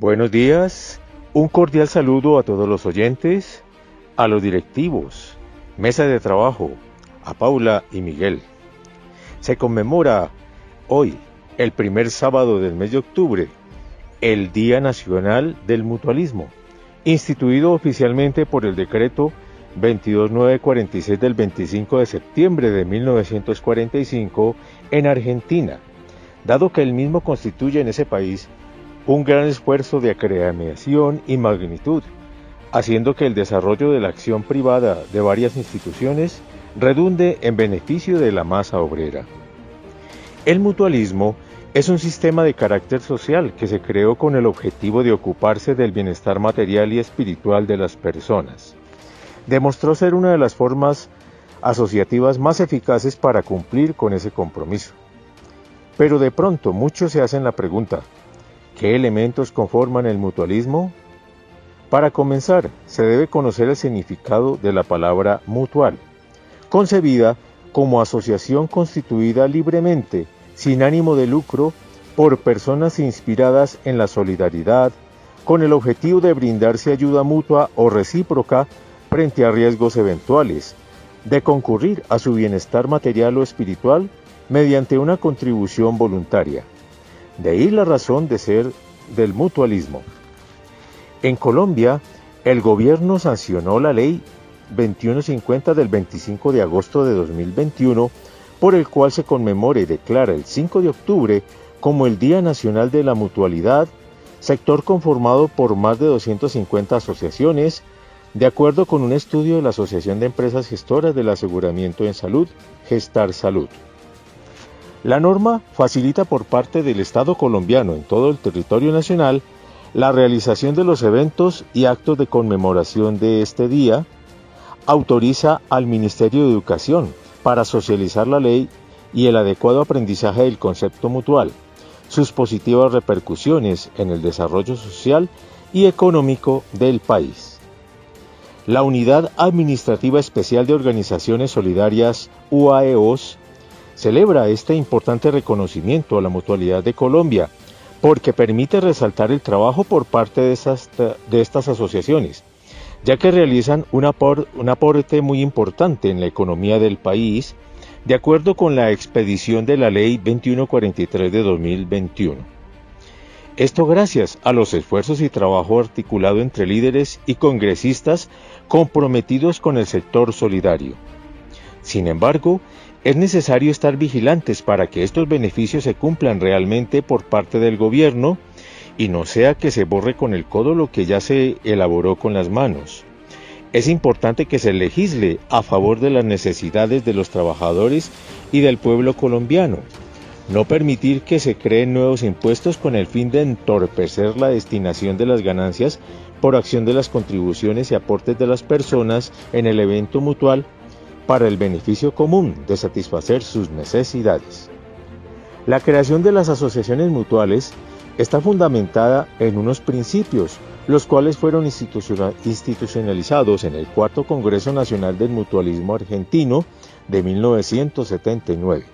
Buenos días, un cordial saludo a todos los oyentes, a los directivos, mesa de trabajo, a Paula y Miguel. Se conmemora hoy, el primer sábado del mes de octubre, el Día Nacional del Mutualismo, instituido oficialmente por el decreto 22946 del 25 de septiembre de 1945 en Argentina, dado que el mismo constituye en ese país un gran esfuerzo de acreación y magnitud, haciendo que el desarrollo de la acción privada de varias instituciones redunde en beneficio de la masa obrera. El mutualismo es un sistema de carácter social que se creó con el objetivo de ocuparse del bienestar material y espiritual de las personas. Demostró ser una de las formas asociativas más eficaces para cumplir con ese compromiso. Pero de pronto muchos se hacen la pregunta, ¿Qué elementos conforman el mutualismo? Para comenzar, se debe conocer el significado de la palabra mutual, concebida como asociación constituida libremente, sin ánimo de lucro, por personas inspiradas en la solidaridad, con el objetivo de brindarse ayuda mutua o recíproca frente a riesgos eventuales, de concurrir a su bienestar material o espiritual mediante una contribución voluntaria. De ahí la razón de ser del mutualismo. En Colombia, el gobierno sancionó la ley 2150 del 25 de agosto de 2021, por el cual se conmemora y declara el 5 de octubre como el Día Nacional de la Mutualidad, sector conformado por más de 250 asociaciones, de acuerdo con un estudio de la Asociación de Empresas Gestoras del Aseguramiento en Salud, Gestar Salud. La norma facilita por parte del Estado colombiano en todo el territorio nacional la realización de los eventos y actos de conmemoración de este día, autoriza al Ministerio de Educación para socializar la ley y el adecuado aprendizaje del concepto mutual, sus positivas repercusiones en el desarrollo social y económico del país. La Unidad Administrativa Especial de Organizaciones Solidarias UAEOS celebra este importante reconocimiento a la mutualidad de Colombia porque permite resaltar el trabajo por parte de, estas asociaciones, ya que realizan un, un aporte muy importante en la economía del país, de acuerdo con la expedición de la Ley 2143 de 2021. Esto gracias a los esfuerzos y trabajo articulado entre líderes y congresistas comprometidos con el sector solidario. Sin embargo, es necesario estar vigilantes para que estos beneficios se cumplan realmente por parte del gobierno y no sea que se borre con el codo lo que ya se elaboró con las manos. Es importante que se legisle a favor de las necesidades de los trabajadores y del pueblo colombiano. No permitir que se creen nuevos impuestos con el fin de entorpecer la destinación de las ganancias por acción de las contribuciones y aportes de las personas en el evento mutual para el beneficio común de satisfacer sus necesidades. La creación de las asociaciones mutuales está fundamentada en unos principios, los cuales fueron institucionalizados en el Cuarto Congreso Nacional del Mutualismo Argentino de 1979.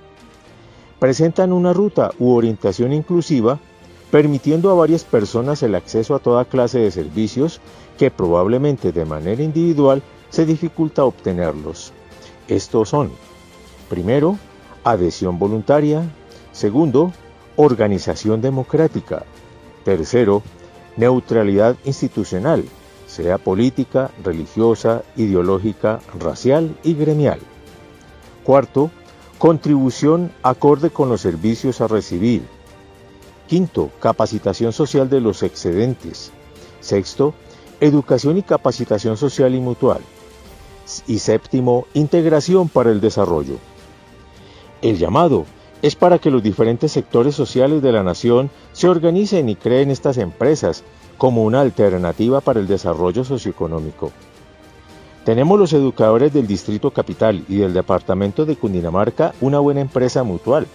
Presentan una ruta u orientación inclusiva, permitiendo a varias personas el acceso a toda clase de servicios que probablemente de manera individual se dificulta obtenerlos. Estos son, primero, adhesión voluntaria, segundo, organización democrática, tercero, neutralidad institucional, sea política, religiosa, ideológica, racial y gremial. Cuarto, contribución acorde con los servicios a recibir. Quinto, capacitación social de los excedentes. Sexto, educación y capacitación social y mutual. Y séptimo, integración para el desarrollo. El llamado es para que los diferentes sectores sociales de la nación se organicen y creen estas empresas como una alternativa para el desarrollo socioeconómico. Tenemos los educadores del Distrito Capital y del Departamento de Cundinamarca una buena empresa mutual,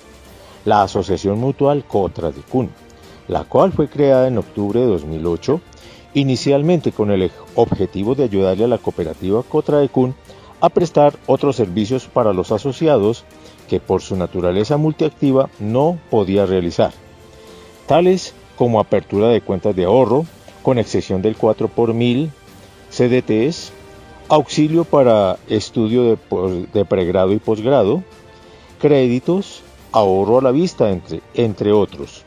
la Asociación Mutual Cotra de Cun, la cual fue creada en octubre de 2008 inicialmente con el objetivo de ayudarle a la cooperativa Cotraecun a prestar otros servicios para los asociados que por su naturaleza multiactiva no podía realizar, tales como apertura de cuentas de ahorro, con excepción del 4 por mil, CDTs, auxilio para estudio de, pregrado y posgrado, créditos, ahorro a la vista, entre otros.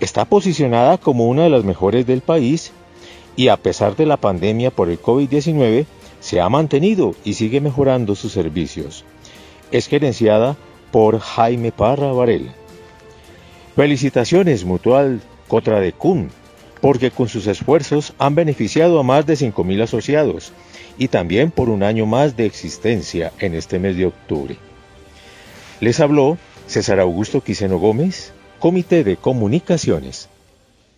Está posicionada como una de las mejores del país y a pesar de la pandemia por el COVID-19, se ha mantenido y sigue mejorando sus servicios. Es gerenciada por Jaime Parra Varela. Felicitaciones Mutual Cotra de Kun, porque con sus esfuerzos han beneficiado a más de 5.000 asociados y también por un año más de existencia en este mes de octubre. Les habló César Augusto Quiseno Gómez, Comité de Comunicaciones.